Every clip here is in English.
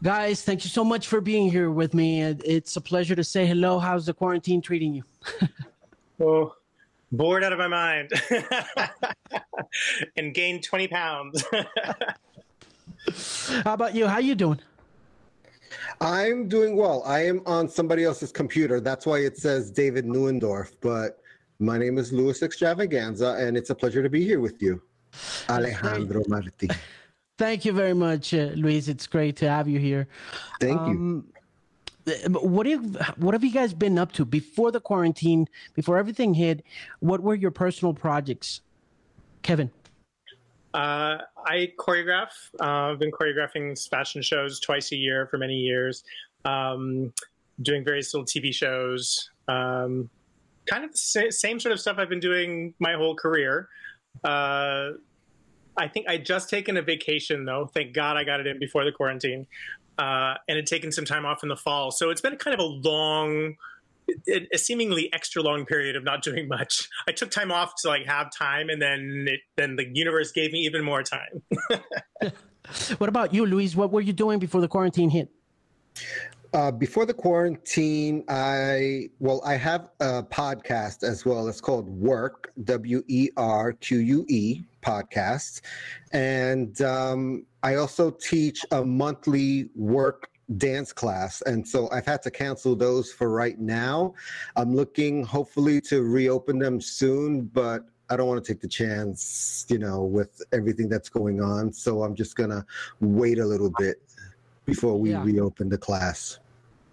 Guys, thank you so much for being here with me. It's a pleasure to say hello. How's the quarantine treating you? oh, bored out of my mind and gained 20 pounds. How about you? How are you doing? I'm doing well. I am on somebody else's computer. That's why it says David Neuendorf, but my name is Luis Xtravaganza and it's a pleasure to be here with you. Alejandro Marti. Thank you very much, uh, Luis. It's great to have you here. Thank um, you. What have what have you guys been up to before the quarantine? Before everything hit, what were your personal projects, Kevin? Uh, I choreograph. Uh, I've been choreographing fashion shows twice a year for many years. Um, doing various little TV shows. Um, kind of the same sort of stuff I've been doing my whole career. Uh, I think I just taken a vacation though. Thank God I got it in before the quarantine, uh, and had taken some time off in the fall. So it's been kind of a long, a seemingly extra long period of not doing much. I took time off to like have time, and then it, then the universe gave me even more time. what about you, Luis? What were you doing before the quarantine hit? Uh, before the quarantine, I well, I have a podcast as well. It's called Werque W E R Q U E podcast, and um, I also teach a monthly work dance class. And so i've had to cancel those for right now. I'm looking hopefully to reopen them soon but i don't want to take the chance you know with everything that's going on. So i'm just gonna wait a little bit before we yeah. reopen the class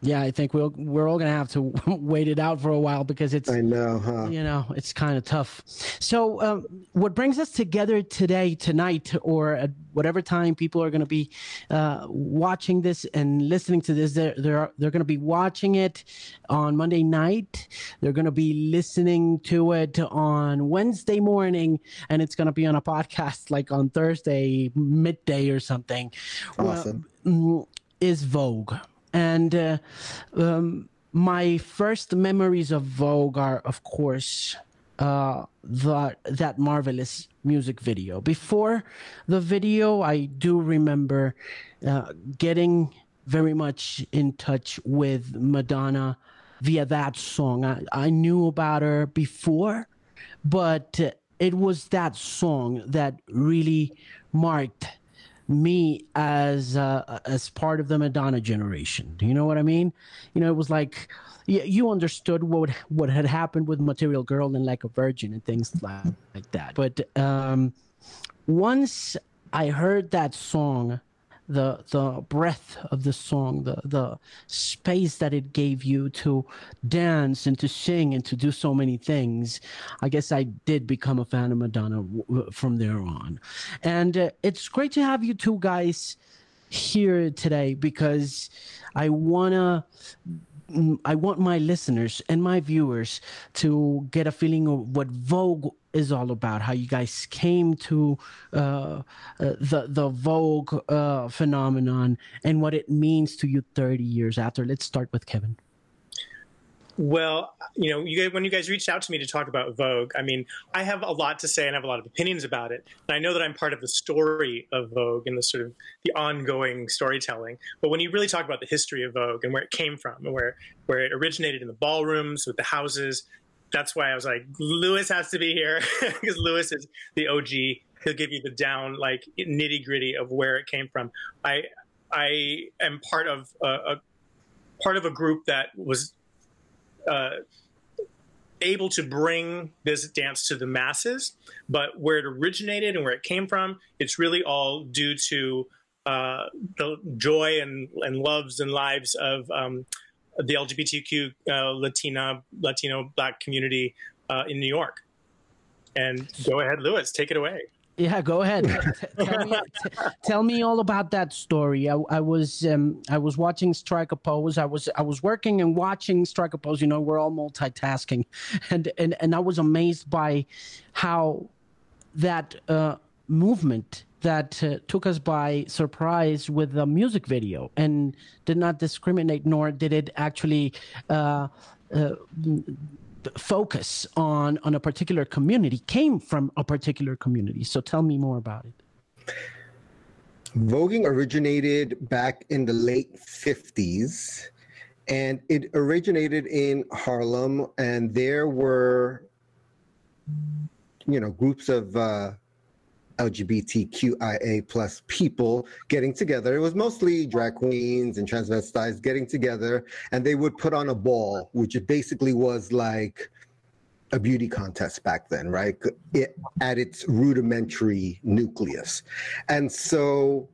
yeah, I think we'll we're all gonna have to wait it out for a while because it's I know, huh? You know, it's kind of tough. So, um, what brings us together today, tonight, or at whatever time people are gonna be uh, watching this and listening to this, they're they're they're gonna be watching it on Monday night. They're gonna be listening to it on Wednesday morning, and it's gonna be on a podcast like on Thursday midday or something. Awesome. Well, is Vogue and uh, um, my first memories of Vogue are, of course, uh, the, that marvelous music video. Before the video, I do remember uh, getting very much in touch with Madonna via that song. I, I knew about her before, but it was that song that really marked me as uh, as part of the Madonna generation. Do you know what I mean? You know, it was like you, you understood what what had happened with Material Girl and Like a Virgin and things like, like that. But um, once I heard that song the the breadth of the song, the the space that it gave you to dance and to sing and to do so many things. I guess I did become a fan of Madonna w- from there on, and uh, it's great to have you two guys here today because I wanna I want my listeners and my viewers to get a feeling of what Vogue is all about. How you guys came to uh, uh, the the Vogue uh, phenomenon and what it means to you 30 years after. Let's start with Kevin. Well, you know, you, when you guys reached out to me to talk about Vogue, I mean, I have a lot to say and I have a lot of opinions about it. And I know that I'm part of the story of Vogue and the sort of the ongoing storytelling. But when you really talk about the history of Vogue and where it came from and where where it originated in the ballrooms with the houses, that's why I was like, Luis has to be here because Luis is the OG. He'll give you the down like nitty gritty of where it came from. I I am part of a, a part of a group that was uh, able to bring this dance to the masses, but where it originated and where it came from, it's really all due to uh, the joy and, and loves and lives of um, the LGBTQ uh, Latina, Latino, Black community uh, in New York. And go ahead, Luis, take it away. Yeah, go ahead. tell, me, tell, me, all about that story. I, I was um, I was watching Strike a Pose. I was I was working and watching Strike a Pose. You know, we're all multitasking, and and and I was amazed by how that uh, movement that uh, took us by surprise with the music video and did not discriminate, nor did it actually. Uh, uh focus on on a particular community came from a particular community. So tell me more about it. Voguing originated back in the late 50s and it originated in Harlem and there were you know groups of uh, LGBTQIA plus people getting together. It was mostly drag queens and transvestites getting together, and they would put on a ball, which basically was like a beauty contest back then, right? It, at its rudimentary nucleus. And so,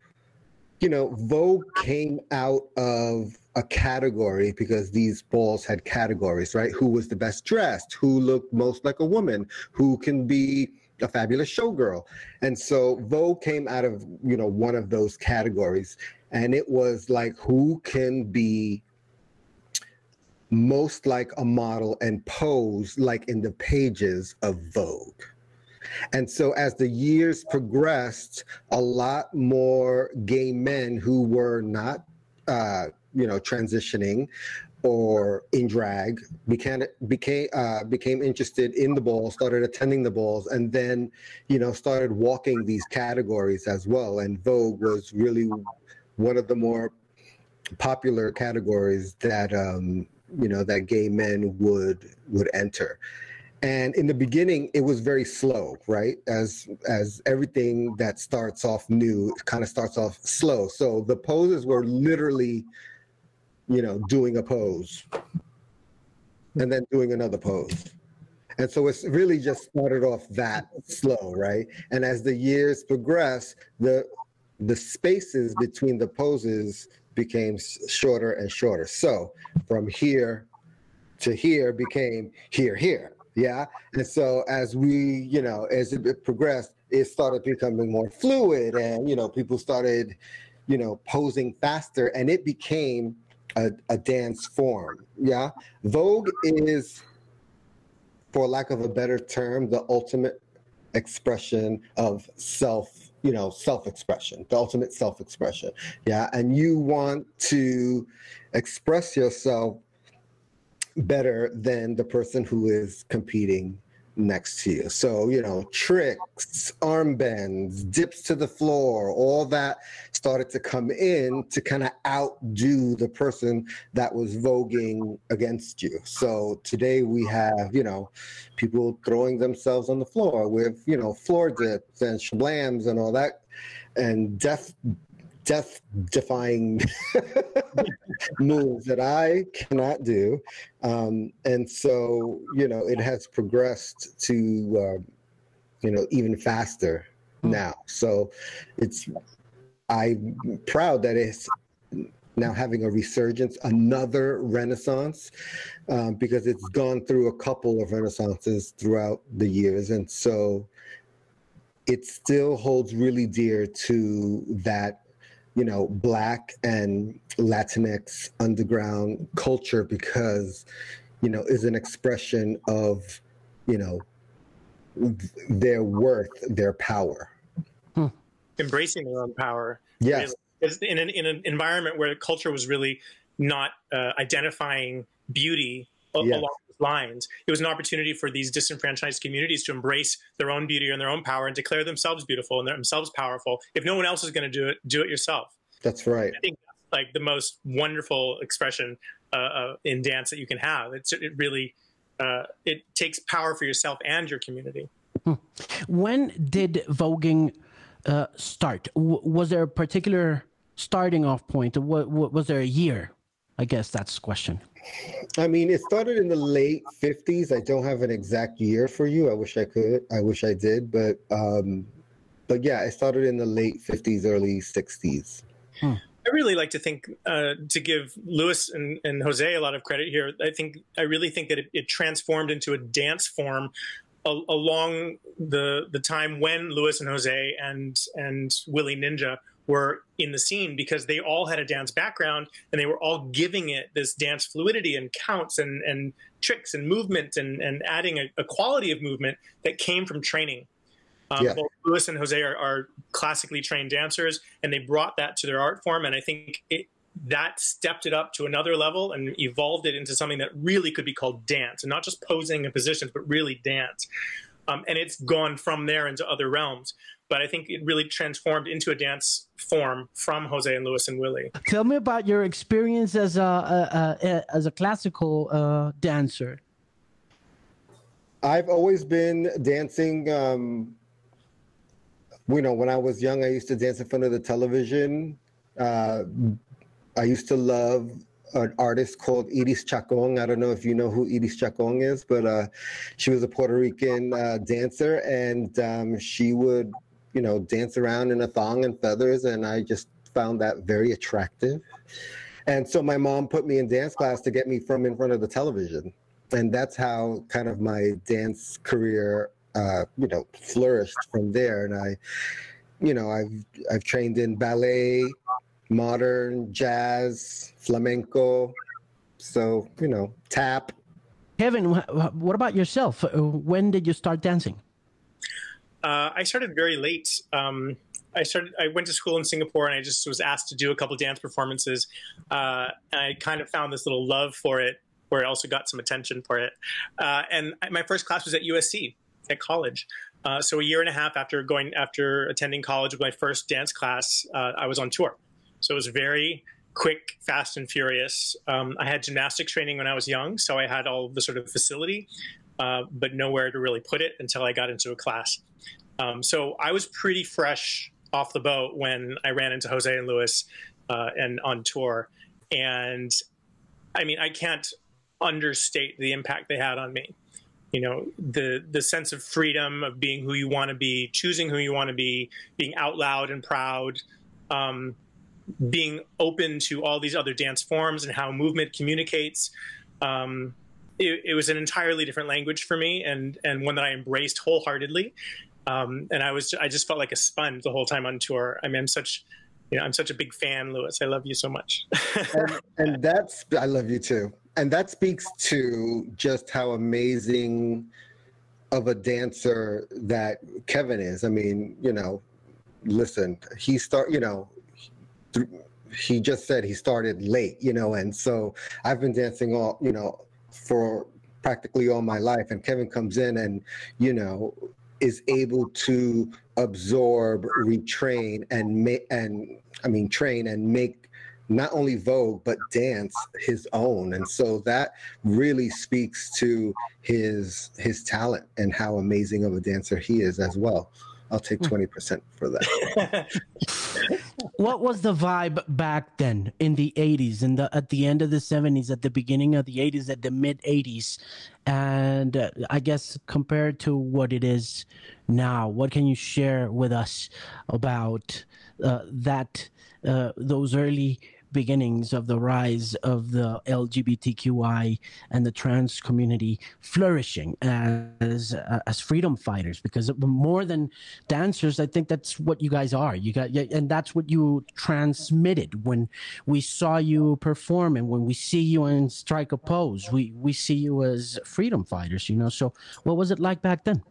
you know, Vogue came out of a category because these balls had categories, right? Who was the best dressed? Who looked most like a woman? Who can be a fabulous showgirl? And so Vogue came out of, you know, one of those categories. And it was like, who can be most like a model and pose like in the pages of Vogue? And so as the years progressed, a lot more gay men who were not uh, you know transitioning or in drag became became uh, became interested in the balls started attending the balls and then you know started walking these categories as well. And vogue was really one of the more popular categories that um, you know that gay men would would enter. And in the beginning it was very slow right? As as everything that starts off new kind of starts off slow. So the poses were literally you know, doing a pose and then doing another pose. And so it's really just started off that slow, right? And as the years progress, the the spaces between the poses became shorter and shorter. So from here to here became here, here. Yeah. And so as we, you know, as it progressed, it started becoming more fluid and, you know, people started, you know, posing faster and it became a, a dance form. Yeah. Vogue is, for lack of a better term, the ultimate expression of self, you know, self expression, the ultimate self expression. Yeah. And you want to express yourself better than the person who is competing next to you. So, you know, tricks, armbands, dips to the floor, all that started to come in to kind of outdo the person that was voguing against you. So today we have, you know, people throwing themselves on the floor with, you know, floor dips and shablams and all that and death death defying moves that I cannot do. Um, and so, you know, it has progressed to, uh, you know, even faster hmm. now. So it's, I'm proud that it's now having a resurgence, another renaissance, um, because it's gone through a couple of renaissances throughout the years. And so it still holds really dear to that you know, black and Latinx underground culture because, you know, is an expression of, you know, their worth, their power. Embracing their own power. Yes. in an, in an environment where culture was really not uh, identifying beauty yes. along lines. It was an opportunity for these disenfranchised communities to embrace their own beauty and their own power and declare themselves beautiful and themselves powerful. If no one else is going to do it, do it yourself. That's right. I think that's like the most wonderful expression uh, uh, in dance that you can have. It's, it really uh, it takes power for yourself and your community. Hmm. When did voguing uh, start? W- was there a particular starting off point? W- was there a year? I guess that's the question. I mean, it started in the late 50s. I don't have an exact year for you. I wish I could. I wish I did, but um, but yeah, it started in the late 50s, early 60s. Hmm. I really like to think uh, to give Luis and, and, Jose a lot of credit here. I think I really think that it, it transformed into a dance form a- along the the time when Luis and Jose and and Willie Ninja were in the scene because they all had a dance background and they were all giving it this dance fluidity and counts and, and tricks and movement and, and adding a, a quality of movement that came from training. Um, yeah. Both Luis and Jose are, are, classically trained dancers, and they brought that to their art form. And I think it, that stepped it up to another level and evolved it into something that really could be called dance, and not just posing and positions, but really dance. Um, and it's gone from there into other realms. but I think it really transformed into a dance form from Jose and Luis and Willie. Tell me about your experience as a, a, a as a classical uh, dancer. I've always been dancing. Um, you know, when I was young, I used to dance in front of the television. Uh, I used to love an artist called Iris Chacon. I don't know if you know who Iris Chacon is, but uh, she was a Puerto Rican uh, dancer, and um, she would, you know, dance around in a thong and feathers, and I just found that very attractive. And so my mom put me in dance class to get me from in front of the television, and that's how kind of my dance career, uh, you know, flourished from there. And I, you know, I've I've trained in ballet, modern, jazz, flamenco. So, you know, tap. Kevin, what about yourself? Uh, when did you start dancing? Uh, I started very late. Um, I started. I went to school in Singapore, and I just was asked to do a couple dance performances. Uh, I kind of found this little love for it, where I also got some attention for it. Uh, and my first class was at USC at college. Uh, so a year and a half after going after attending college with my first dance class, uh, I was on tour. So it was very quick, fast, and furious. Um, I had gymnastics training when I was young, so I had all the sort of facility, uh, but nowhere to really put it until I got into a class. Um, so I was pretty fresh off the boat when I ran into Jose and Luis uh, and on tour. And I mean, I can't understate the impact they had on me. You know, the the sense of freedom of being who you want to be, choosing who you want to be, being out loud and proud. Um, being open to all these other dance forms and how movement communicates. Um, it, it, was an entirely different language for me, and and one that I embraced wholeheartedly. Um, and I was I just felt like a sponge the whole time on tour. I mean, I'm such you know I'm such a big fan, Luis. I love you so much. and, and that's I love you too. And that speaks to just how amazing of a dancer that Kevin is. I mean, you know, listen, he start, you know, th- he just said he started late, you know, and so I've been dancing all, you know, for practically all my life. And Kevin comes in and, you know, is able to absorb, retrain, and make, and I mean, train and make not only Vogue but dance his own, and so that really speaks to his his talent and how amazing of a dancer he is as well. I'll take hmm. twenty percent for that. what was the vibe back then in the 80s in the at the end of the 70s at the beginning of the 80s at the mid 80s and uh, i guess compared to what it is now what can you share with us about uh, that uh, those early beginnings of the rise of the LGBTQI and the trans community flourishing as uh, as freedom fighters because more than dancers I think that's what you guys are. You got and that's what you transmitted. When we saw you perform and when we see you in strike a pose we we see you as freedom fighters you know? So what was it like back then?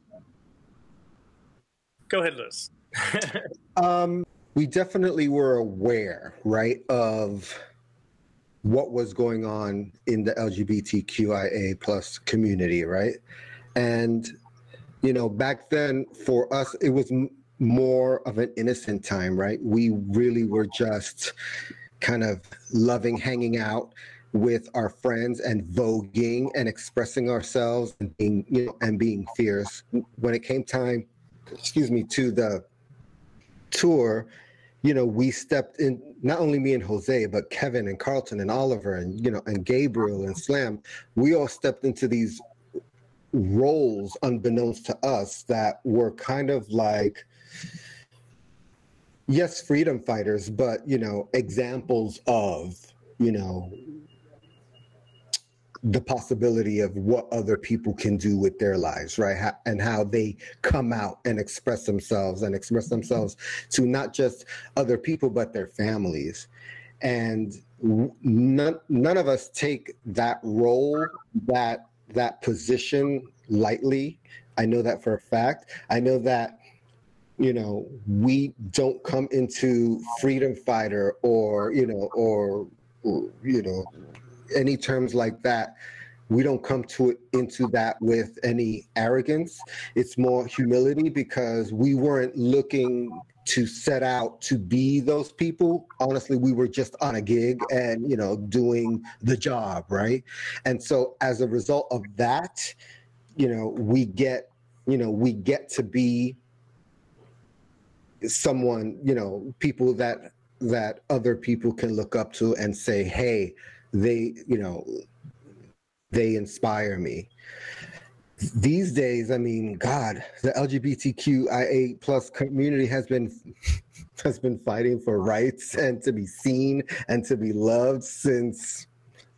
Go ahead Liz um we definitely were aware, right, of what was going on in the LGBTQIA plus community, right? And you know, back then for us, it was m- more of an innocent time, right? We really were just kind of loving hanging out with our friends and voguing and expressing ourselves and being, you know, and being fierce. When it came time, excuse me, to the tour, you know, we stepped in, not only me and Jose, but Kevin and Carlton and Oliver and, you know, and Gabriel and Slam, we all stepped into these roles unbeknownst to us that were kind of like, yes, freedom fighters, but, you know, examples of, you know, the possibility of what other people can do with their lives, right? and how they come out and express themselves and express themselves to not just other people, but their families. And none, none of us take that role, that that position lightly. I know that for a fact. I know that you know we don't come into freedom fighter or you know or, or you know any terms like that we don't come to it into that with any arrogance. It's more humility because we weren't looking to set out to be those people. Honestly, we were just on a gig and, you know, doing the job, right? And so as a result of that, you know, we get, you know, we get to be someone, you know, people that that other people can look up to and say, "Hey, they, you know, they inspire me." These days, I mean, God, the LGBTQIA plus community has been has been fighting for rights and to be seen and to be loved since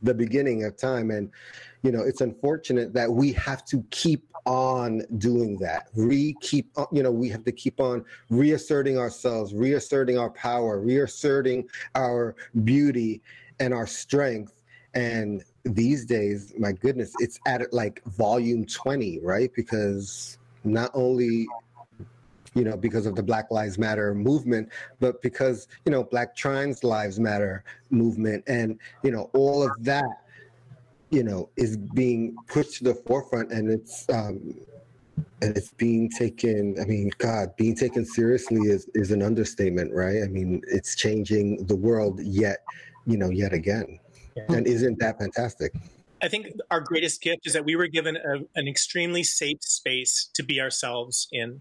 the beginning of time. And you know, it's unfortunate that we have to keep on doing that. Re keep, you know, we have to keep on reasserting ourselves, reasserting our power, reasserting our beauty and our strength. And these days, my goodness, it's at like volume 20, right? Because not only you know, because of the Black Lives Matter movement, but because, you know, Black Trans Lives Matter movement and, you know, all of that you know is being pushed to the forefront and it's um and it's being taken i mean god being taken seriously is is an understatement right i mean it's changing the world yet you know yet again yeah. and isn't that fantastic i think our greatest gift is that we were given a, an extremely safe space to be ourselves in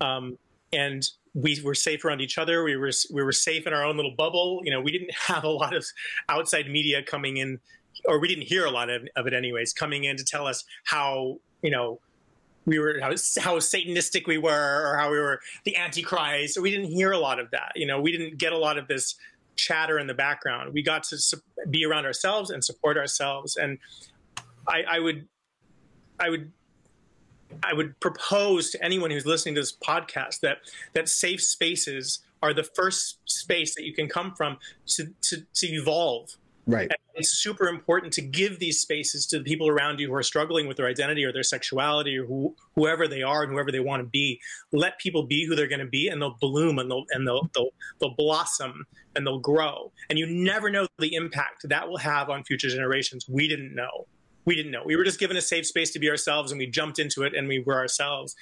um, and we were safe around each other. We were we were safe in our own little bubble. You know, we didn't have a lot of outside media coming in or we didn't hear a lot of, of it anyways, coming in to tell us how, you know, we were how, how satanistic we were or how we were the antichrist. We didn't hear a lot of that. You know we didn't get a lot of this chatter in the background. We got to be around ourselves and support ourselves. And I, I would i would i would propose to anyone who's listening to this podcast that that safe spaces are the first space that you can come from to to, to evolve Right. And it's super important to give these spaces to the people around you who are struggling with their identity or their sexuality or who, whoever they are and whoever they want to be. Let people be who they're going to be, and they'll bloom and they'll and they'll, they'll they'll blossom and they'll grow. And you never know the impact that will have on future generations. We didn't know. We didn't know. We were just given a safe space to be ourselves, and we jumped into it, and we were ourselves.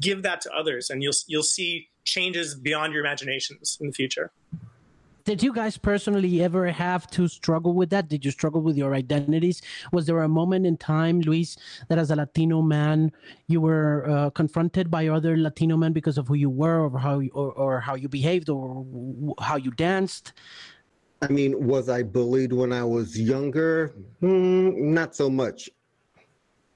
Give that to others, and you'll you'll see changes beyond your imaginations in the future did you guys personally ever have to struggle with that? Did you struggle with your identities? Was there a moment in time, Luis, that as a Latino man, you were uh, confronted by other Latino men because of who you were, or how, you, or, or how you behaved, or how you danced? I mean, was I bullied when I was younger? Mm, not so much.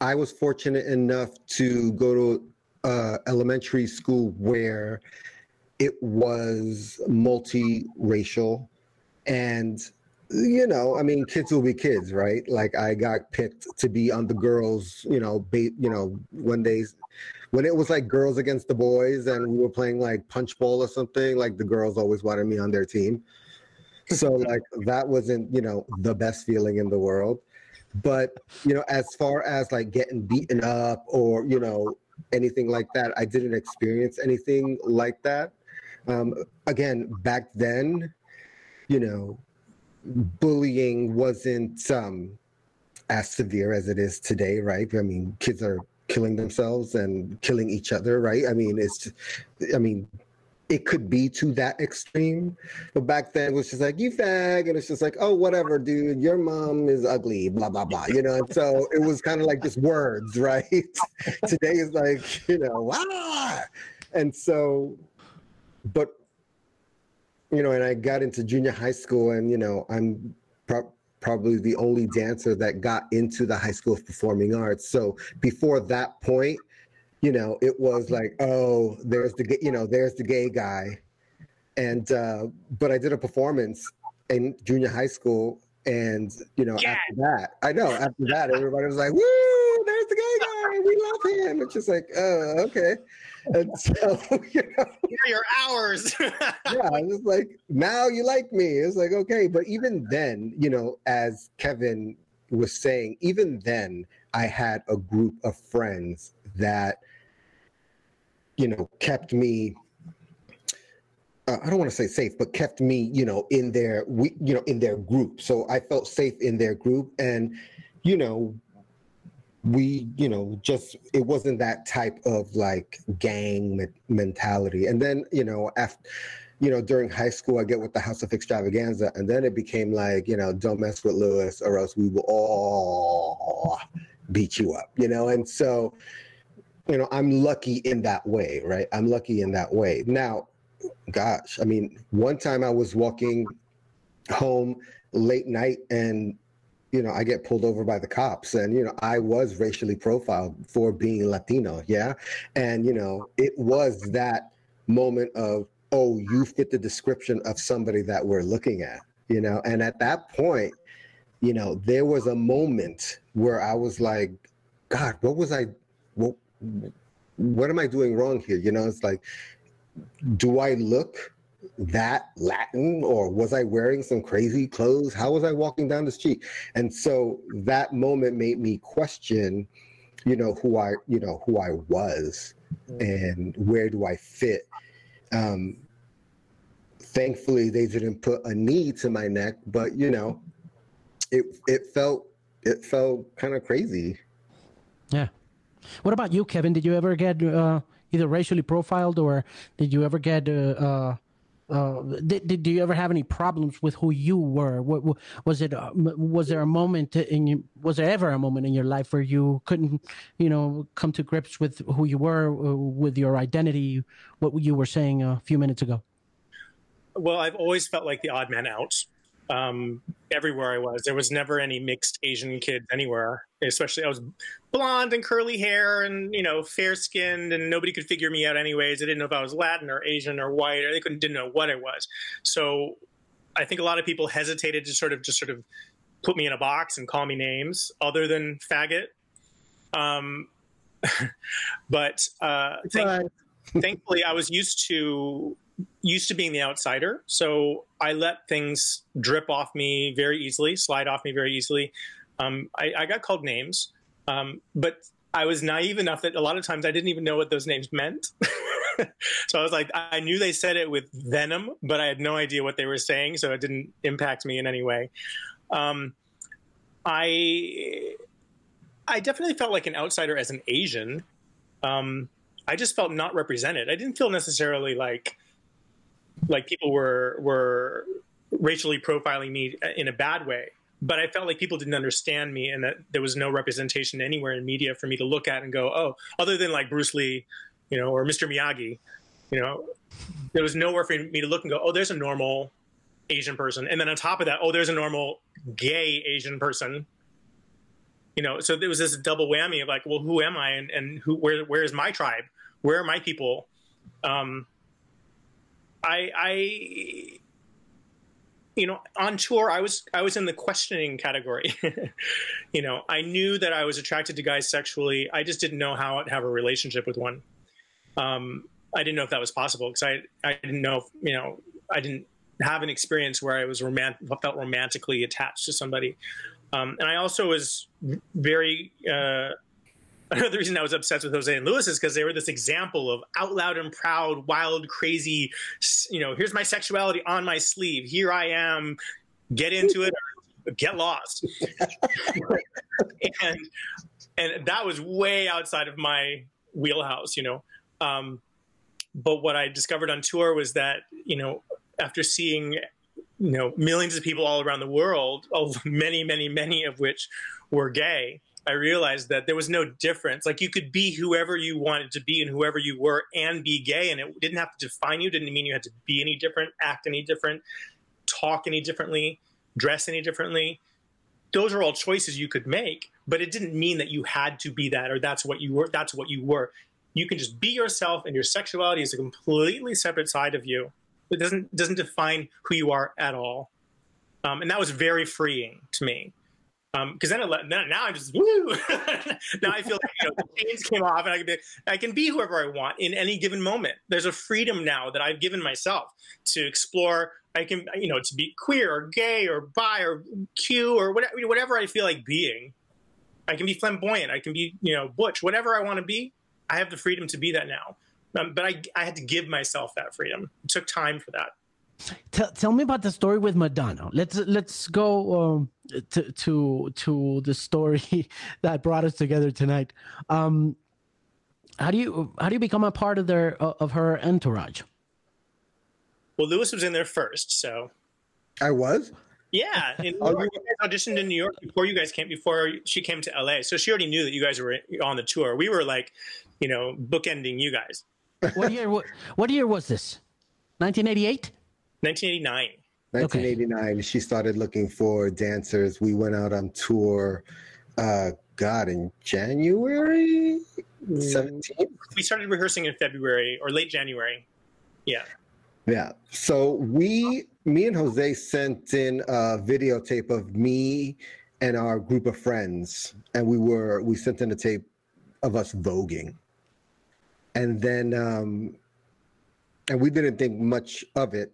I was fortunate enough to go to uh, elementary school where it was multiracial and you know i mean kids will be kids right? Like i got picked to be on the girls you know you know when they when it was like girls against the boys and we were playing like punch bowl or something like the girls always wanted me on their team. So like that wasn't you know the best feeling in the world. But you know as far as like getting beaten up or you know anything like that i didn't experience anything like that um, again, back then, you know, bullying wasn't um, as severe as it is today, right? I mean, kids are killing themselves and killing each other, right? I mean, it's, I mean, it could be to that extreme, but back then it was just like you fag, and it's just like, oh, whatever, dude, your mom is ugly, blah blah blah, you know. And so it was kind of like just words, right? Today is like, you know, ah, and so but you know, and I got into junior high school, and you know, I'm pro- probably the only dancer that got into the high school of performing arts. So before that point, you know, it was like, oh, there's the you know, there's the gay guy, and uh, but I did a performance in junior high school, and you know, yeah. after that, I know after that, everybody was like, woo, there's the gay guy, we love him. It's just like, oh, okay and so you know, your hours. yeah, it's like now you like me. It's like okay, but even then, you know, as Kevin was saying, even then, I had a group of friends that, you know, kept me. Uh, I don't want to say safe, but kept me, you know, in their we, you know, in their group. So I felt safe in their group, and you know, we you know just it wasn't that type of like gang me- mentality. And then you know after you know during high school i get with the house of Xtravaganza and then it became like you know don't mess with Luis or else we will all beat you up you know? And so you know i'm lucky in that way right? I'm lucky in that way. Now gosh i mean one time i was walking home late night and you know, I get pulled over by the cops and, you know, I was racially profiled for being Latino. Yeah. And, you know, it was that moment of, oh, you fit the description of somebody that we're looking at, you know, and at that point, you know, there was a moment where I was like, God, what was I, what, what am I doing wrong here? You know, it's like, do I look that Latin or was I wearing some crazy clothes? How was I walking down the street? And so that moment made me question, you know, who I, you know, who I was and where do I fit? Um, thankfully they didn't put a knee to my neck, but you know, it it felt it felt kind of crazy. Yeah. What about you, Kevin? Did you ever get uh, either racially profiled or did you ever get uh, uh, uh, did, did you ever have any problems with who you were? What, was it? Uh, was there a moment in you? Was there ever a moment in your life where you couldn't, you know, come to grips with who you were, uh, with your identity? What you were saying a few minutes ago. Well, I've always felt like the odd man out um, everywhere I was. There was never any mixed Asian kids anywhere. Especially, I was blonde and curly hair, and you know, fair skinned, and nobody could figure me out. Anyways, they didn't know if I was Latin or Asian or white, or they couldn't didn't know what I was. So, I think a lot of people hesitated to sort of just sort of put me in a box and call me names other than faggot. Um, but uh, thank- thankfully, I was used to used to being the outsider. So I let things drip off me very easily, slide off me very easily. Um, I, I, got called names, um, but I was naive enough that a lot of times I didn't even know what those names meant. so I was like, I knew they said it with venom, but I had no idea what they were saying, so it didn't impact me in any way. Um, I I definitely felt like an outsider as an Asian. Um, I just felt not represented. I didn't feel necessarily like like people were were racially profiling me in a bad way but I felt like people didn't understand me and that there was no representation anywhere in media for me to look at and go, oh, other than like Bruce Lee, you know, or Mr. Miyagi, you know, there was nowhere for me to look and go, oh, there's a normal Asian person. And then on top of that, oh, there's a normal gay Asian person. You know, so there was this double whammy of like, well, who am I and, and who where where is my tribe? Where are my people? Um, I, I, you know, on tour, I was I was in the questioning category. you know, I knew that I was attracted to guys sexually. I just didn't know how to have a relationship with one. Um, I didn't know if that was possible because I I didn't know if, you know I didn't have an experience where I was romant- felt romantically attached to somebody. Um, and I also was very uh, another reason I was obsessed with Jose and Luis is because they were this example of out loud and proud, wild, crazy. You know, here's my sexuality on my sleeve. Here I am. Get into it get lost. and and that was way outside of my wheelhouse, you know. Um, but what I discovered on tour was that you know after seeing you know millions of people all around the world, many, many, many of which were gay I realized that there was no difference. Like you could be whoever you wanted to be and whoever you were and be gay, and it didn't have to define you. Didn't mean you had to be any different, act any different, talk any differently, dress any differently. Those are all choices you could make, but it didn't mean that you had to be that or that's what you were. That's what you were. You can just be yourself, and your sexuality is a completely separate side of you. It doesn't doesn't define who you are at all, um, and that was very freeing to me because um, then, then now I'm just woo. now I feel like you know, the chains came off, and I can be I can be whoever I want in any given moment. There's a freedom now that I've given myself to explore. I can you know to be queer or gay or bi or Q or whatever whatever I feel like being. I can be flamboyant. I can be you know butch. Whatever I want to be, I have the freedom to be that now. Um, but I I had to give myself that freedom. It took time for that. Tell, tell me about the story with Madonna. Let's let's go um, to to to the story that brought us together tonight. Um, how do you how do you become a part of their of her entourage? Well, Luis was in there first, so I was. Yeah, in New York, you guys auditioned in New York before you guys came before she came to LA, so she already knew that you guys were on the tour. We were like, you know, bookending you guys. What year? What, what year was this? 1988. 1989. 1989. Okay. She started looking for dancers. We went out on tour. Uh, God, in January 17. We started rehearsing in February or late January. Yeah. Yeah. So we, me and Jose sent in a videotape of me and our group of friends, and we were we sent in a tape of us voguing, and then um, and we didn't think much of it,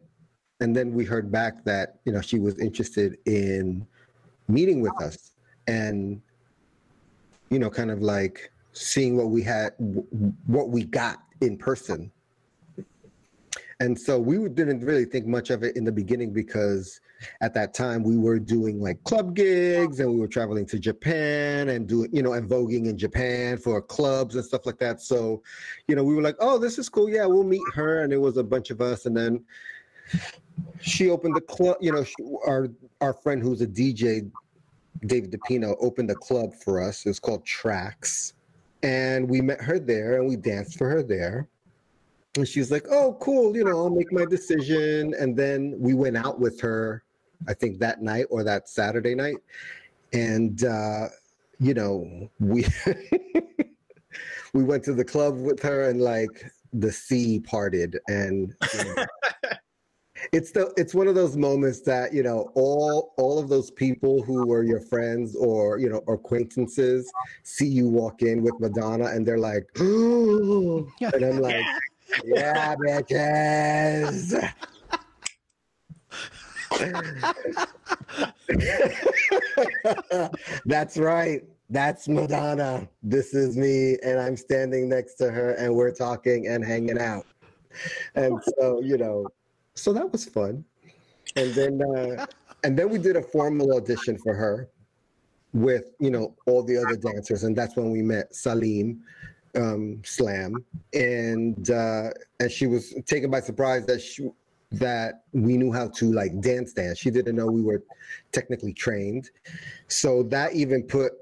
and then we heard back that you know she was interested in meeting with us and you know kind of like seeing what we had what we got in person and so we didn't really think much of it in the beginning because at that time we were doing like club gigs and we were traveling to Japan and doing, you know, and voguing in Japan for clubs and stuff like that. So, you know, we were like, oh, this is cool. Yeah, we'll meet her. And it was a bunch of us. And then she opened the club, you know, she, our, our friend who's a DJ, David DePino, opened a club for us. It was called Tracks. And we met her there and we danced for her there and she's like, "Oh, cool, you know, I'll make my decision." And then we went out with her, I think that night or that Saturday night, and uh, you know, we we went to the club with her, and like the sea parted, and you know, it's the it's one of those moments that you know all all of those people who were your friends or you know acquaintances see you walk in with Madonna, and they're like, "Oh," and I'm like yeah, bitches. That's right. That's Madonna. This is me, and I'm standing next to her, and we're talking and hanging out. And so, you know, so that was fun. And then, uh, and then we did a formal audition for her with, you know, all the other dancers, and that's when we met Salim, um, slam, and uh, and she was taken by surprise that she that we knew how to like dance dance. She didn't know we were technically trained, so that even put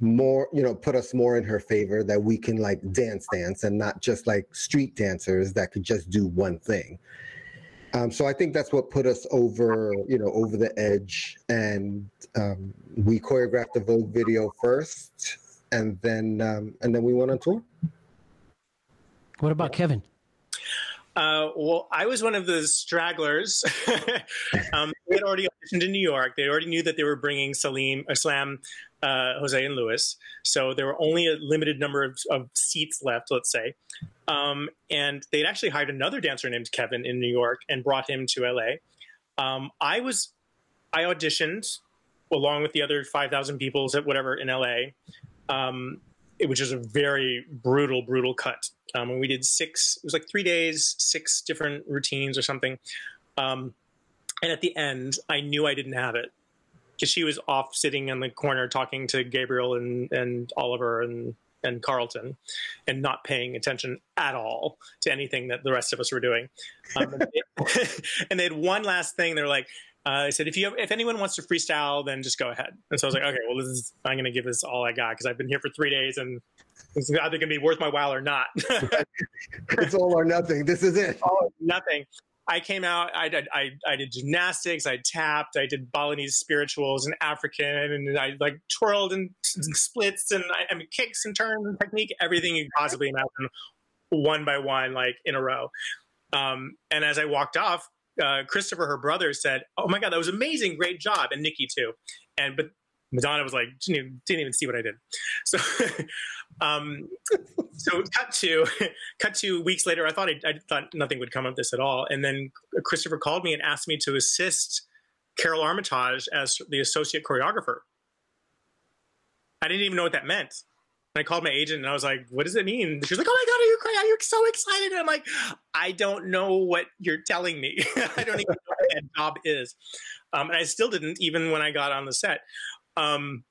more you know put us more in her favor that we can like dance dance and not just like street dancers that could just do one thing um, so I think that's what put us over, you know, over the edge. And um, we choreographed the Vogue video first, and then um, and then we went on tour. What about Kevin? Uh, well, I was one of the stragglers. um, they had already auditioned in New York. They already knew that they were bringing Salim, Islam, uh, Jose, and Luis. So there were only a limited number of, of seats left, let's say. Um, and they'd actually hired another dancer named Kevin in New York and brought him to LA. Um, I was, I auditioned along with the other 5,000 people, whatever, in LA um, it, which is a very brutal, brutal cut. Um, and we did six, it was like three days, six different routines or something. Um, and at the end, I knew I didn't have it because she was off sitting in the corner talking to Gabriel and, and Oliver and, and Carlton and not paying attention at all to anything that the rest of us were doing. Um, and, they, and, they, had one last thing. They're like, uh, I said, if you have, if anyone wants to freestyle, then just go ahead. And so I was like, okay, well, this is I'm going to give this all I got because I've been here for three days and it's either going to be worth my while or not. it's all or nothing. This is it. All nothing. I came out. I did. I, I did gymnastics. I tapped. I did Balinese spirituals and African, and I like twirled and, and splits and I, I mean kicks and turns and technique, everything you possibly imagine, one by one, like in a row. Um, and as I walked off, uh, Christopher, her brother, said, "Oh my god, that was amazing, great job," and Nikki too. And but Madonna was like, didn't even, didn't even see what I did. So, um, so cut to cut to weeks later. I thought I, I, thought nothing would come of this at all, and then Christopher called me and asked me to assist Karole Armitage as the associate choreographer. I didn't even know what that meant. I called my agent and I was like, what does it mean? She was like, oh my God, are you crazy? Are you so excited? And I'm like, I don't know what you're telling me. I don't even know what that job is. Um, and I still didn't, even when I got on the set. Um,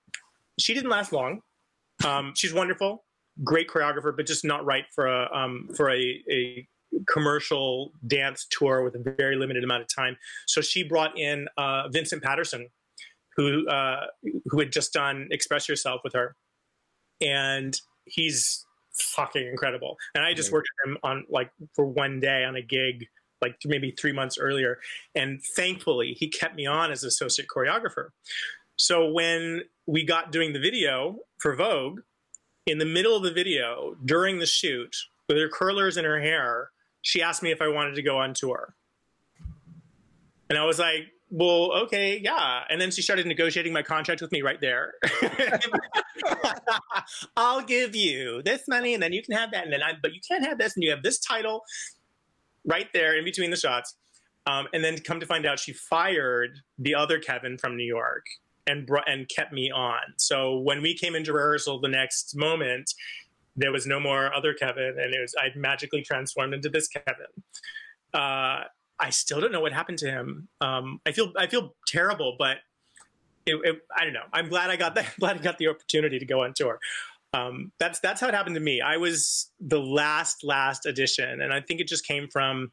she didn't last long. Um, she's wonderful, great choreographer, but just not right for a, um, for a, a commercial dance tour with a very limited amount of time. So she brought in uh, Vincent Paterson, who uh, who had just done Express Yourself with her and he's fucking incredible. And I just worked with him on like for one day on a gig, like maybe three months earlier. And thankfully, he kept me on as associate choreographer. So when we got doing the video for Vogue, in the middle of the video during the shoot, with her curlers in her hair, she asked me if I wanted to go on tour. And I was like, well, okay, yeah. And then she started negotiating my contract with me right there. I'll give you this money and then you can have that. And then I, but you can't have this and you have this title right there in between the shots. Um, and then come to find out she fired the other Kevin from New York and brought and kept me on. So when we came into rehearsal the next moment, there was no more other Kevin and it was I'd magically transformed into this Kevin. Uh, I still don't know what happened to him. Um, I feel I feel terrible, but it, it, I don't know. I'm glad I got that. Glad I got the opportunity to go on tour. Um, that's that's how it happened to me. I was the last last edition, and I think it just came from.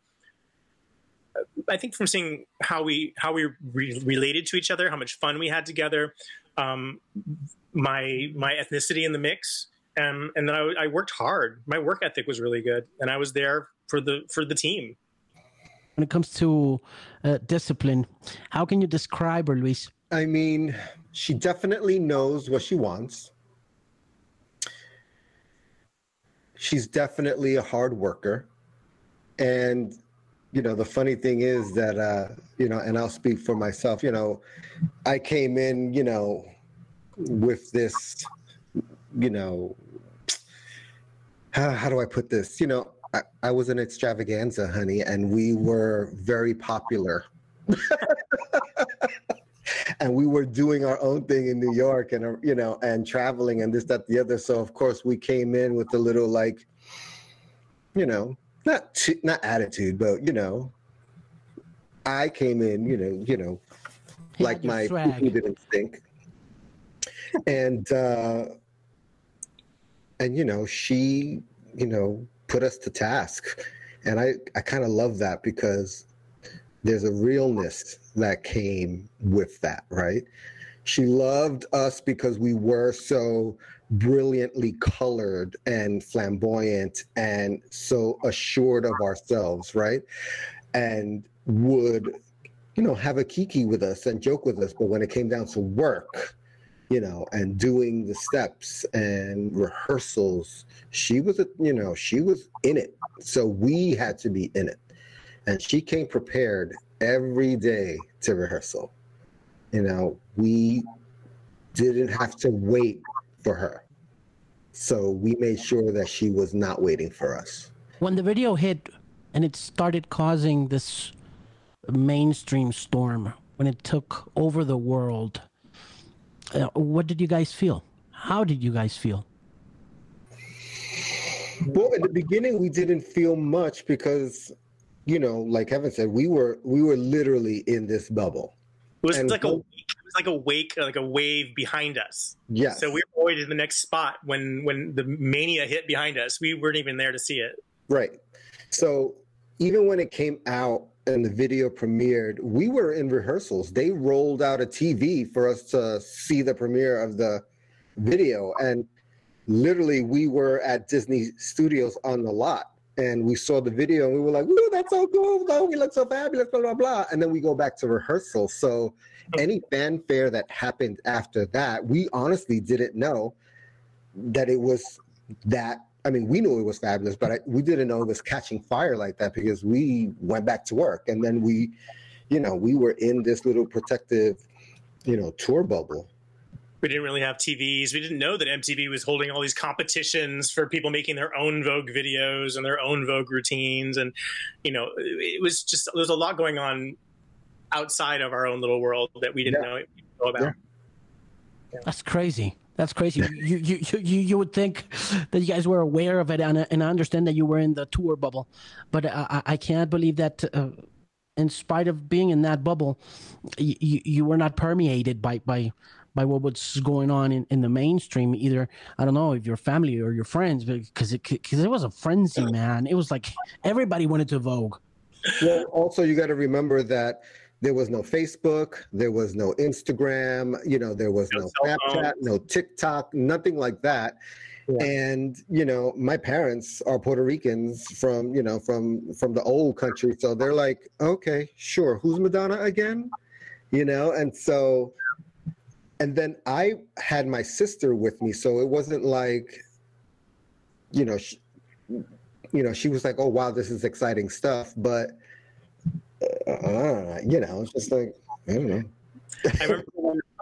I think from seeing how we how we re- related to each other, how much fun we had together, um, my my ethnicity in the mix, and and then I, I worked hard. My work ethic was really good, and I was there for the for the team when it comes to uh, discipline. How can you describe her, Luis? I mean, she definitely knows what she wants. She's definitely a hard worker. And, you know, the funny thing is that, uh, you know, and I'll speak for myself, you know, I came in, you know, with this, you know, how, how do I put this? You know, I, I was an Xtravaganza, honey, and we were very popular. and we were doing our own thing in New York and uh, you know and traveling and this that the other. So of course we came in with a little like you know not t- not attitude but you know I came in you know you know like my people didn't stink. And uh and you know she you know put us to task. And I, I kind of love that because there's a realness that came with that, right? She loved us because we were so brilliantly colored and flamboyant and so assured of ourselves, right? And would, you know, have a kiki with us and joke with us. But when it came down to work, you know, and doing the steps and rehearsals. She was, a, you know, she was in it. So we had to be in it. And she came prepared every day to rehearsal. You know, we didn't have to wait for her. So we made sure that she was not waiting for us. When the video hit and it started causing this mainstream storm, when it took over the world, uh, what did you guys feel? How did you guys feel? Well, at the beginning, we didn't feel much because, you know, like Kevin said, we were we were literally in this bubble. It was and like a it was like a wake, like a wave behind us. Yeah. So we were always in the next spot when when the mania hit behind us. We weren't even there to see it. Right. So even when it came out and the video premiered, we were in rehearsals. They rolled out a TV for us to see the premiere of the video. And literally, we were at Disney Studios on the lot. And we saw the video and we were like, "Ooh, that's so cool! We look so fabulous!" Blah blah blah. And then we go back to rehearsal. So, any fanfare that happened after that, we honestly didn't know that it was that I mean, we knew it was fabulous, but I, we didn't know it was catching fire like that because we went back to work and then we, you know, we were in this little protective, you know, tour bubble. We didn't really have TVs. We didn't know that MTV was holding all these competitions for people making their own Vogue videos and their own Vogue routines. And, you know, it was just, there was a lot going on outside of our own little world that we didn't yeah. know, know, about. Yeah. That's crazy. That's crazy. you, you, you, you would think that you guys were aware of it, and, and I understand that you were in the tour bubble, but I, I can't believe that. Uh, in spite of being in that bubble, you, you were not permeated by by by what was going on in, in the mainstream. Either I don't know if your family or your friends, because it because it was a frenzy, man. It was like everybody wanted to Vogue. Well, also you got to remember that there was no Facebook, there was no Instagram, you know, there was no, no Snapchat, no TikTok, nothing like that. Yeah. And you know, my parents are Puerto Ricans from you know from from the old country, so they're like, okay, sure, who's Madonna again? You know, and so, and then I had my sister with me, so it wasn't like, you know, she, you know, she was like, oh wow, this is exciting stuff, but uh, you know, it's just like I don't know. I remember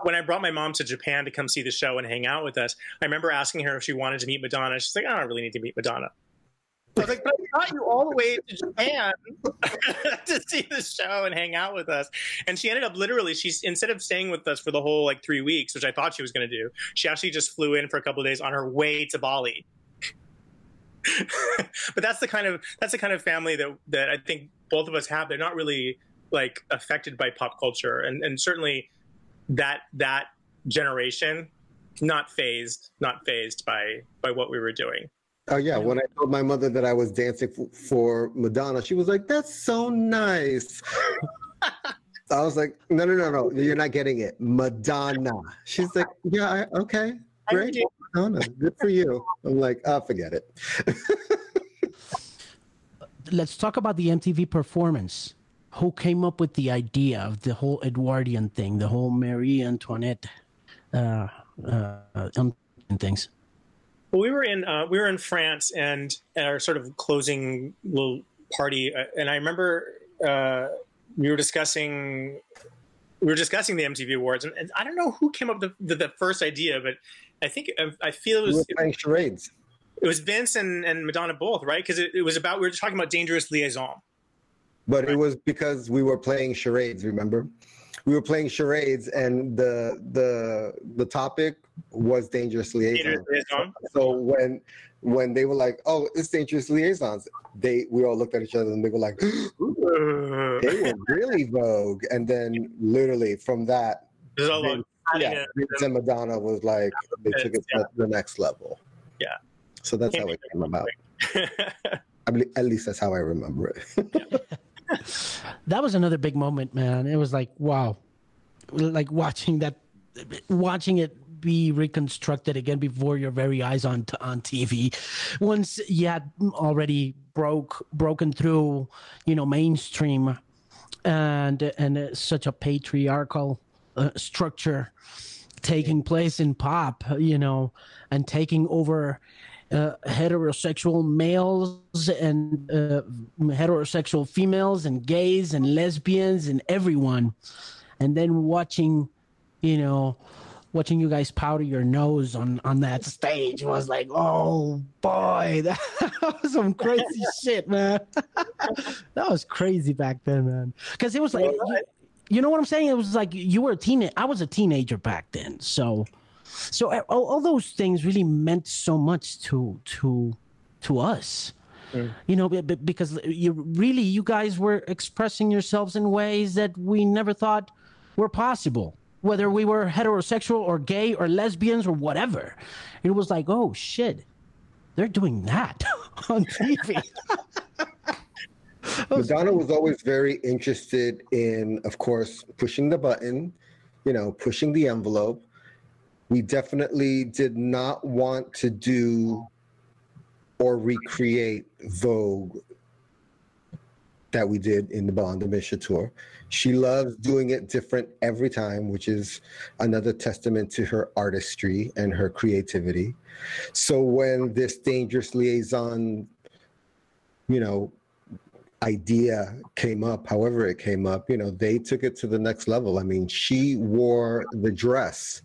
when I brought my mom to Japan to come see the show and hang out with us. I remember asking her if she wanted to meet Madonna. She's like, I don't really need to meet Madonna. I was like, but I brought you all the way to Japan to see the show and hang out with us. And she ended up literally, she's instead of staying with us for the whole like three weeks, which I thought she was going to do, she actually just flew in for a couple of days on her way to Bali. but that's the kind of that's the kind of family that that I think both of us have. They're not really like affected by pop culture, and and certainly that that generation not phased, not phased by by what we were doing. Oh yeah, when I told my mother that I was dancing for Madonna, she was like, "That's so nice." I was like, "No, no, no, no, you're not getting it, Madonna." She's like, "Yeah, I, okay, great, Madonna, good for you." I'm like, "Oh, forget it." Let's talk about the MTV performance who came up with the idea of the whole Edwardian thing, the whole Marie Antoinette uh, uh, um, things? Well, we were in uh, we were in France and our sort of closing little party, uh, and I remember uh, we were discussing we were discussing the MTV Awards, and, and I don't know who came up with the, the, the, first idea, but I think I feel it was we were playing charades. It was Vince and, and Madonna both, right? Because it, it was about we were talking about dangerous liaison but it was because we were playing charades. Remember, we were playing charades, and the the the topic was dangerous liaisons. So when when they were like, "Oh, it's dangerous liaisons," they we all looked at each other and they were like, "They were really Vogue." And then literally from that, Vince, yeah, Vince and Madonna was like they took it to the next level. Yeah. So that's how it came about. I mean, at least that's how I remember it. that was another big moment, man. It was like wow, like watching that, watching it be reconstructed again before your very eyes on on TV. Once you had already broke broken through, you know, mainstream, and and such a patriarchal uh, structure taking place in pop, you know, and taking over uh, heterosexual males and uh, heterosexual females and gays and lesbians and everyone, and then watching, you know, watching you guys powder your nose on on that stage was like, oh boy, that was some crazy shit, man. that was crazy back then, man. Because it was like, you, you know what I'm saying? It was like you were a teen. I was a teenager back then, so so all, all those things really meant so much to to to us. Mm. You know, because you really, you guys were expressing yourselves in ways that we never thought were possible whether we were heterosexual or gay or lesbians or whatever. It was like, oh shit, they're doing that on TV. Madonna was always very interested in, of course, pushing the button, you know, pushing the envelope, we definitely did not want to do or recreate Vogue that we did in the Blond Ambition tour. She loves doing it different every time, which is another testament to her artistry and her creativity. So when this dangerous liaison, you know, idea came up, however it came up, you know, they took it to the next level. I mean, she wore the dress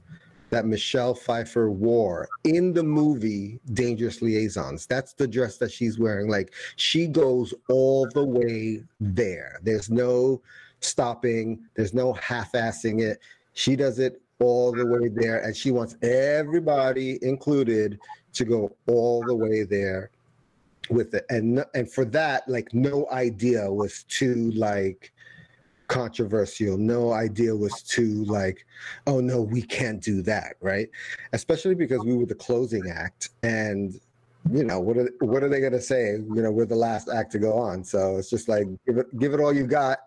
that Michelle Pfeiffer wore in the movie Dangerous Liaisons. That's the dress that she's wearing. Like she goes all the way there. There's no stopping, there's no half assing it. She does it all the way there, and she wants everybody included to go all the way there with it. And and for that, like no idea was too like controversial. No idea was too like, oh no, we can't do that, right? Especially because we were the closing act, and you know what are what are they going to say? You know, we're the last act to go on, so it's just like give it give it all you got.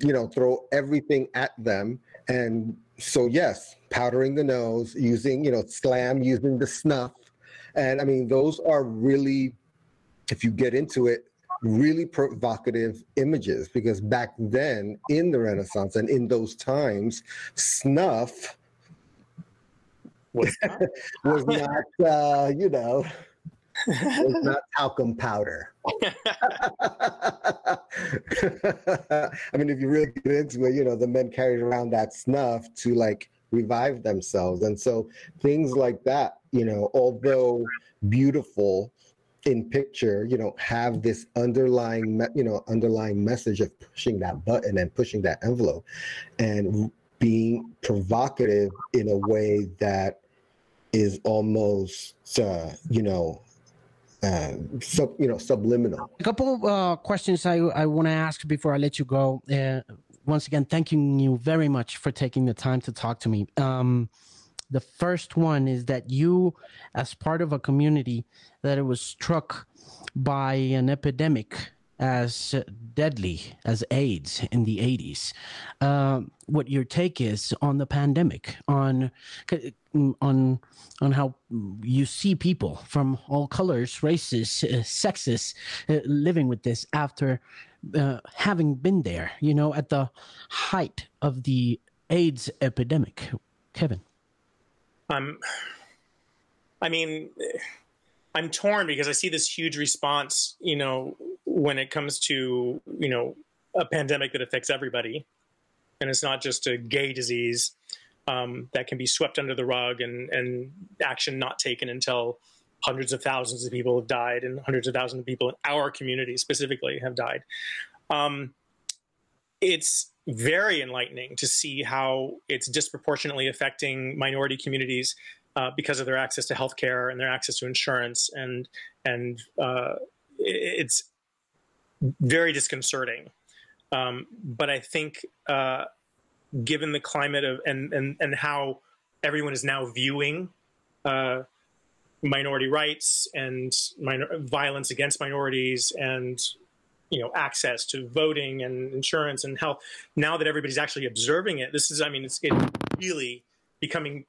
You know, throw everything at them, and so yes, powdering the nose, using you know slam, using the snuff, and I mean those are really, if you get into it, really provocative images because back then in the Renaissance and in those times, snuff was not, was not uh, you know, was not talcum powder. I mean, if you really get into it, you know, the men carried around that snuff to like revive themselves. And so things like that, you know, although beautiful, in picture you know have this underlying you know underlying message of pushing that button and pushing that envelope and being provocative in a way that is almost uh, you know uh, sub you know subliminal. A couple uh, questions i i want to ask before i let you go. Uh, once again thanking you very much for taking the time to talk to me. Um, the first one is that you, as part of a community that it was struck by an epidemic as deadly as AIDS in the 80s. Uh, what your take is on the pandemic, on on on how you see people from all colors, races, uh, sexes uh, living with this after uh, having been there, you know, at the height of the AIDS epidemic. Kevin. I'm, I mean, I'm torn because I see this huge response, you know, when it comes to, you know, a pandemic that affects everybody. And it's not just a gay disease um, that can be swept under the rug and, and action not taken until hundreds of thousands of people have died and hundreds of thousands of people in our community specifically have died. Um, it's very enlightening to see how it's disproportionately affecting minority communities uh, because of their access to healthcare and their access to insurance, and and uh, it's very disconcerting. Um, but I think, uh, given the climate of and and and how everyone is now viewing uh, minority rights and minor- violence against minorities and you know access to voting and insurance and health. Now that everybody's actually observing it this is i mean it's, really becoming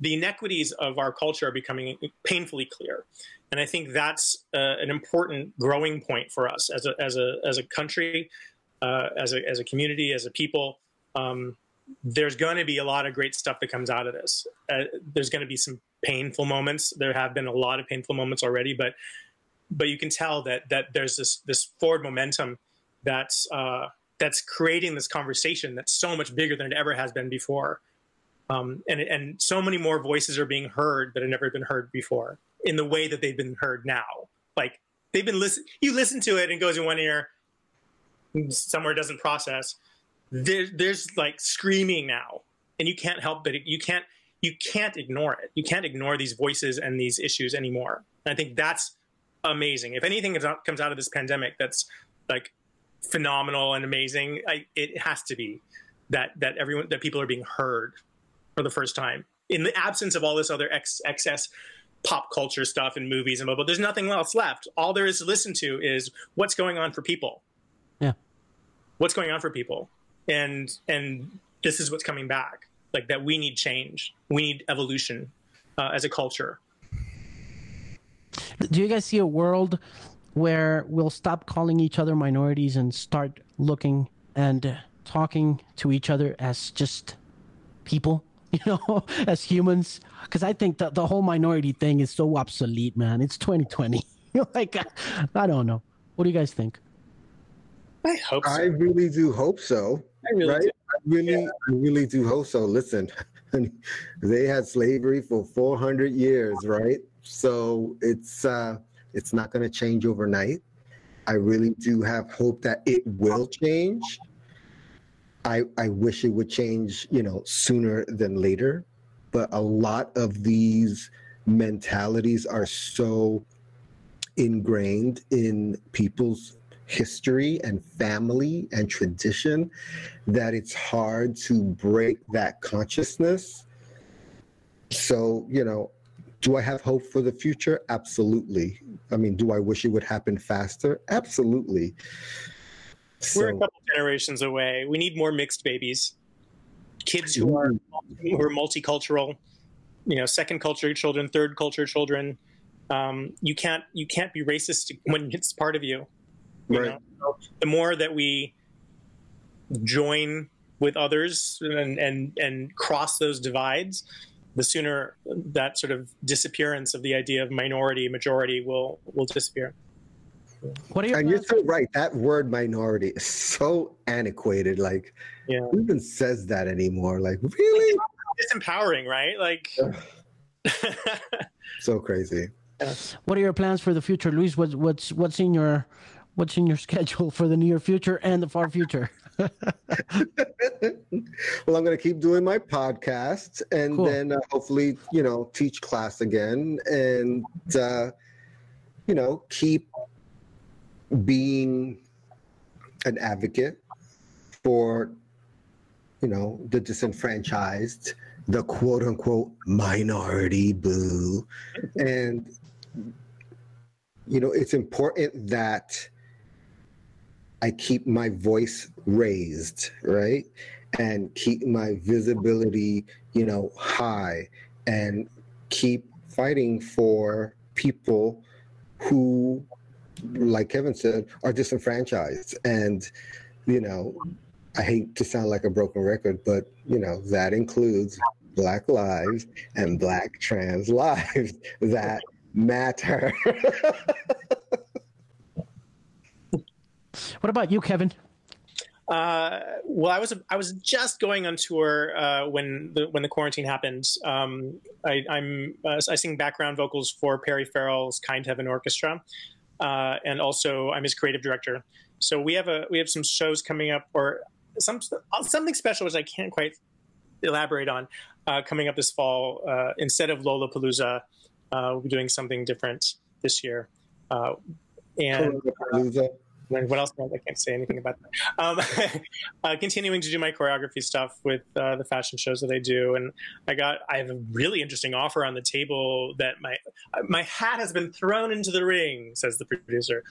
the inequities of our culture are becoming painfully clear. And i think that's uh, an important growing point for us as a as a as a country uh, as a as a community as a people. Um, there's going to be a lot of great stuff that comes out of this. Uh, there's going to be some painful moments. There have been a lot of painful moments already but but you can tell that that there's this this forward momentum that's uh, that's creating this conversation that's so much bigger than it ever has been before. Um, and and so many more voices are being heard that have never been heard before in the way that they've been heard now. Like they've been listen, you listen to it and it goes in one ear, somewhere it doesn't process. There, there's like screaming now, and you can't help but it, you can't you can't ignore it. You can't ignore these voices and these issues anymore. And I think that's amazing. If anything comes out of this pandemic that's like phenomenal and amazing, I, it has to be that that everyone that people are being heard for the first time in the absence of all this other ex- excess pop culture stuff and movies and blah, blah. There's nothing else left. All there is to listen to is what's going on for people. Yeah, what's going on for people, and and this is what's coming back. Like that, we need change. We need evolution uh, as a culture do you guys see a world where we'll stop calling each other minorities and start looking and talking to each other as just people, you know, as humans? Because I think that the whole minority thing is so obsolete, man. It's 2020. like, I don't know. What do you guys think? I hope so. I really do hope so. I really right? do. I really, yeah. I really do hope so. Listen, they had slavery for 400 years, right? So it's uh, it's not going to change overnight. I really do have hope that it will change. I, I wish it would change, you know, sooner than later. But a lot of these mentalities are so ingrained in people's history and family and tradition that it's hard to break that consciousness. So, you know, do I have hope for the future? Absolutely. I mean, do I wish it would happen faster? Absolutely. So, We're a couple generations away. We need more mixed babies, kids who are who are multicultural. You know, second culture children, third culture children. Um, you can't you can't be racist when it's part of you. you right. So the more that we join with others and and and cross those divides, the sooner that sort of disappearance of the idea of minority majority will will disappear. What are your and you're so right. That word minority is so antiquated. Like, yeah. who even says that anymore? Like, really? It's empowering, right? Like, so crazy. What are your plans for the future, Luis? What's what's what's in your what's in your schedule for the near future and the far future? well, I'm going to keep doing my podcast and cool. then uh, hopefully, you know, teach class again and, uh, you know, keep being an advocate for, you know, the disenfranchised, the quote unquote minority boo. And, you know, it's important that I keep my voice raised, right? And keep my visibility, you know, high and keep fighting for people who, like Kevin said, are disenfranchised. And, you know, I hate to sound like a broken record, but, you know, that includes Black lives and Black trans lives that matter. What about you, Kevin? Uh, well, I was I was just going on tour uh, when the when the quarantine happened. Um, I, am uh, I sing background vocals for Perry Farrell's Kind Heaven Orchestra, uh, and also I'm his creative director. So we have a we have some shows coming up, or some something special which I can't quite elaborate on uh, coming up this fall. Uh, instead of Lollapalooza, we'll be doing something different this year. and what else? I can't say anything about that. Um, uh, continuing to do my choreography stuff with uh, the fashion shows that I do, and I got I have a really interesting offer on the table that my my hat has been thrown into the ring, says the producer,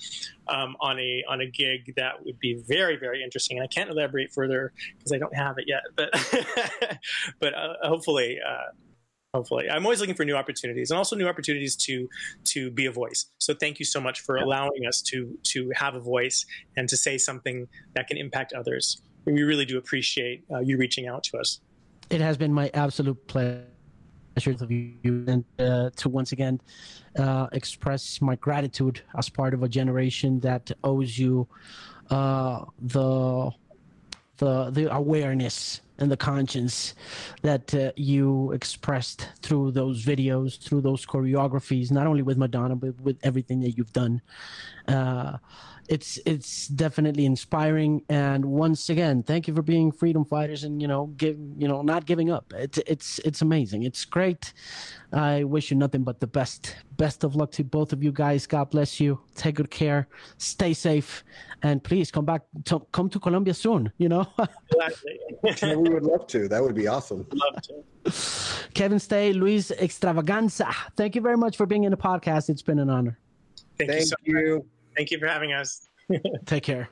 um, on a on a gig that would be very very interesting. And I can't elaborate further because I don't have it yet, but but uh, hopefully uh, hopefully. I'm always looking for new opportunities and also new opportunities to to be a voice. So thank you so much for allowing us to to have a voice and to say something that can impact others. We really do appreciate uh, you reaching out to us. It has been my absolute pleasure of you and uh, to once again uh, express my gratitude as part of a generation that owes you uh, the the the awareness and the conscience that uh, you expressed through those videos, through those choreographies, not only with Madonna but with everything that you've done. Uh, it's it's definitely inspiring, and once again, thank you for being freedom fighters and you know give you know not giving up. It's it's it's amazing. It's great. I wish you nothing but the best. Best of luck to both of you guys. God bless you. Take good care. Stay safe, and please come back to come to Colombia soon. You know. yeah, we would love to. That would be awesome. Love to. Kevin Stea, Luis Xtravaganza. Thank you very much for being in the podcast. It's been an honor. Thank, Thank you. So you. Thank you for having us. Take care.